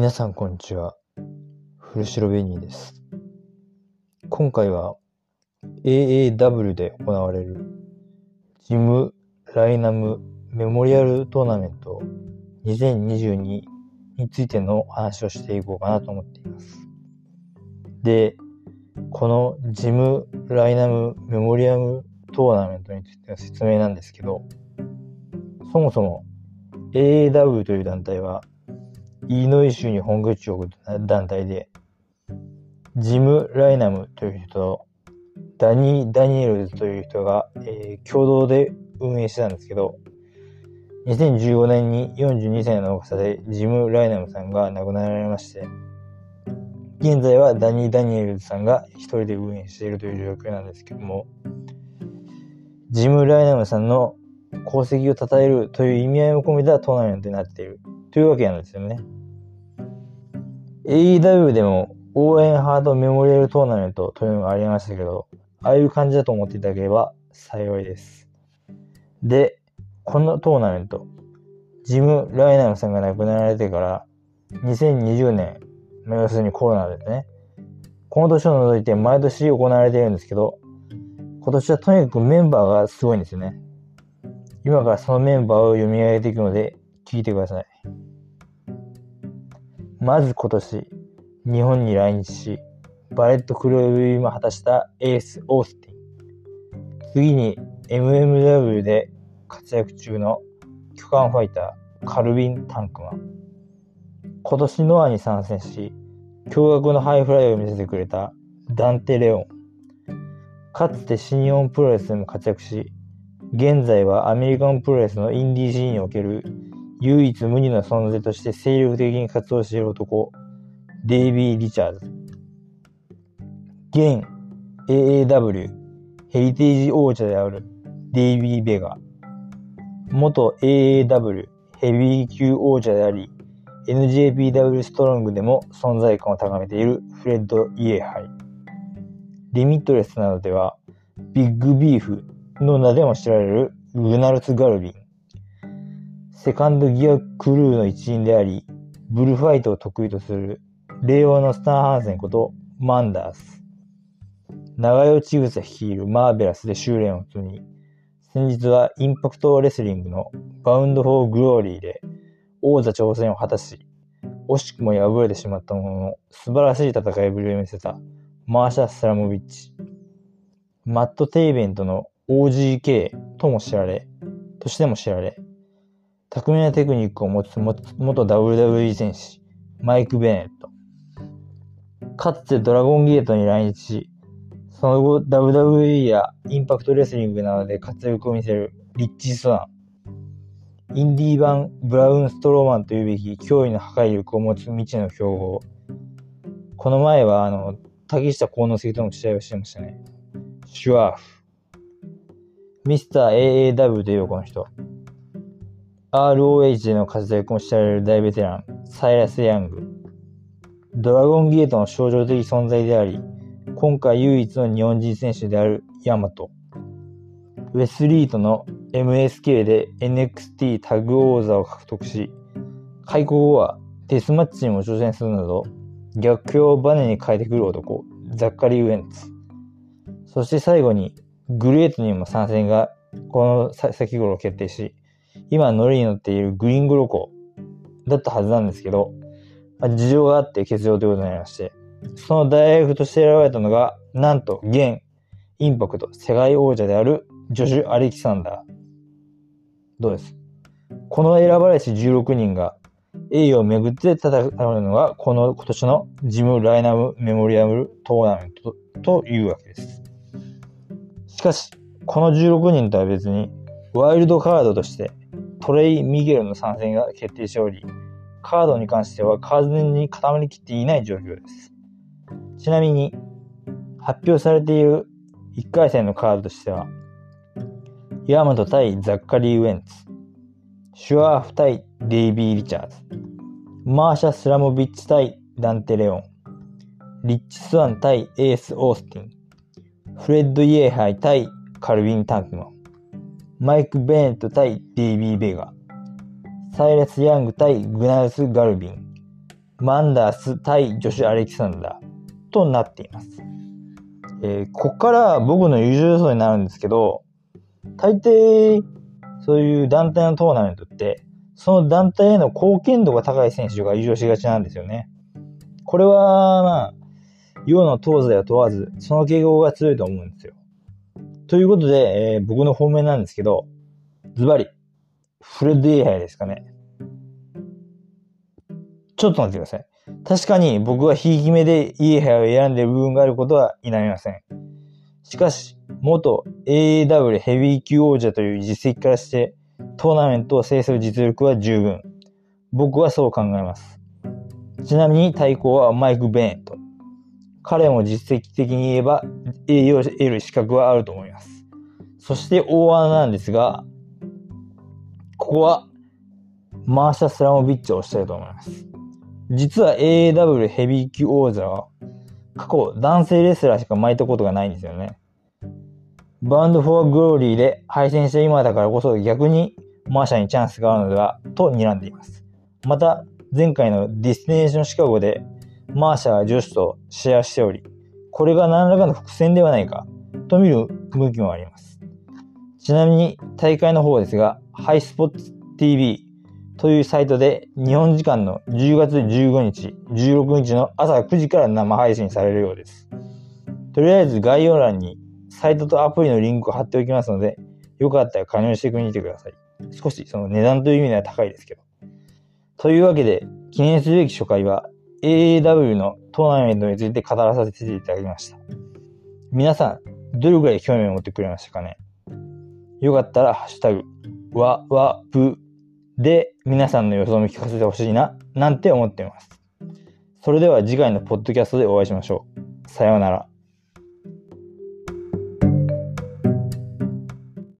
皆さんこんにちは。フルシロベニーです。今回は AAW で行われるジム・ライナムメモリアルトーナメント2022についての話をしていこうかなと思っています。で、このジム・ライナムメモリアムトーナメントについての説明なんですけど、そもそも AAW という団体はイノイ州に本拠地を置く団体で、ジム・ライナムという人と、ダニー・ダニエルズという人が、えー共同で運営してたんですけど、2015年に42歳の若さでジム・ライナムさんが亡くなられまして、現在はダニー・ダニエルズさんが一人で運営しているという状況なんですけども、ジム・ライナムさんの功績を称えるという意味合いを込めたトーナメントになっているというわけなんですよね。AEW でも応援ハードメモリアルトーナメントというのがありましたけど、ああいう感じだと思っていただければ幸いです。で、このトーナメント、ジム・ライナムさんが亡くなられてから2020年、まあ要するにコロナですね。この年を除いて毎年行われているんですけど、今年はとにかくメンバーがすごいんですよね。今からそのメンバーを読み上げていくので聞いてください。まず今年、日本に来日し、バレット黒指も果たしたエース・オースティン。次に MMW で活躍中の巨漢ファイター、カルビン・タンクマン。今年ノアに参戦し、驚愕のハイフライを見せてくれたダンテ・レオン。かつて新日本プロレスでも活躍し、現在はアメリカンプロレスのインディーシーンにおける唯一無二の存在として精力的に活動している男、デイビー・リチャーズ。現 AAW ヘリテージ王者であるデイビー・ベガ。元 AAW ヘビー級王者であり、NJPW ストロングでも存在感を高めているフレッド・イエハイ。リミットレスなどでは、ビッグビーフの名でも知られるグナルツ・ガルビン。セカンドギアクルーの一員であり、ブルファイトを得意とする令和のスタンハンセンことマンダース。長与千草率いるマーベラスで修練を積み、先日はインパクトレスリングのバウンド・フォー・グローリーで王座挑戦を果たし、惜しくも敗れてしまったものの素晴らしい戦いぶりを見せたマーシャ・スラモビッチ。マット・テイベントの OGK とも知られ、としても知られ、巧みなテクニックを持つ元 WWE 戦士、マイク・ベネット。かつてドラゴンゲートに来日し、その後 WWE やインパクトレスリングなどで活躍を見せるリッチ・スワン。インディー版ブラウン・ストローマンというべき驚異の破壊力を持つ未知の強豪。この前は、あの、竹下幸之助との試合をしてましたね。シュワーフ。ミスター AAW というこの人。ROH での活躍も知られる大ベテラン、サイラス・ヤング。ドラゴンゲートの象徴的存在であり、今回唯一の日本人選手であるヤマト。ウェスリートの MSK で NXT タッグ王座を獲得し、開校後はデスマッチにも挑戦するなど、逆境をバネに変えてくる男、ザッカリー・ウェンツ。そして最後に、グレートにも参戦がこの先頃決定し、今乗りに乗っているグリングロコだったはずなんですけど、まあ事情があって欠場ということになりまして、その大学として選ばれたのが、なんと現インパクト世界王者であるジョシュ・アレキサンダー。どうですこの選ばれし16人が栄誉をめぐって戦うのが、この今年のジム・ライナム・メモリアムトーナメントというわけです。しかし、この16人とは別に、ワイルドカードとしてトレイ・ミゲルの参戦が決定しており、カードに関しては完全に固まりきっていない状況です。ちなみに、発表されている1回戦のカードとしては、ヤマト対ザッカリー・ウェンツ、シュワーフ対デイビー・リチャーズ、マーシャ・スラモビッチ対ダンテ・レオン、リッチ・スワン対エース・オースティン、フレッド・イエーハイ対カルビン・タンクマン、マイク・ベネット対デイビー・ベガ、サイラス・ヤング対グナルス・ガルビン、マンダース対ジョシュ・アレキサンダーとなっています。えー、ここから僕の優勝予想になるんですけど、大抵、そういう団体のトーナメントって、その団体への貢献度が高い選手が優勝しがちなんですよね。これは、まあ、世の東西を問わず、その傾向が強いと思うんですよ。ということで、えー、僕の方面なんですけど、ズバリ、フレッド・イエハイですかね。ちょっと待ってください。確かに僕はひいき目でイエハイを選んでいる部分があることは否めません。しかし、元 AAW ヘビー級王者という実績からして、トーナメントを制する実力は十分。僕はそう考えます。ちなみに対抗はマイク・ベネット。彼も実績的に言えば栄誉を得る資格はあると思います。そして大穴なんですが、ここはマーシャ・スラモビッチを推したいと思います。実は AAW ヘビー級王座は過去男性レスラーしか巻いたことがないんですよね。バウンド・フォー・グローリーで敗戦した今だからこそ逆にマーシャにチャンスがあるのではと睨んでいます。また、前回のディスティネーションシカゴでマーシャは女子とシェアしており、これが何らかの伏線ではないかと見る向きもあります。ちなみに大会の方ですが、ハイスポッツ TV というサイトで日本時間の10月15日、16日の朝9時から生配信されるようです。とりあえず概要欄にサイトとアプリのリンクを貼っておきますので、よかったら加入してみてください。少しその値段という意味では高いですけど。というわけで、記念すべき初回は AAW のトーナメントについて語らさせていただきました。皆さん、どれくらい興味を持ってくれましたかね？よかったら、ハッシュタグ、わ、わ、ぶで皆さんの予想も聞かせてほしいな、なんて思っています。それでは次回のポッドキャストでお会いしましょう。さようなら。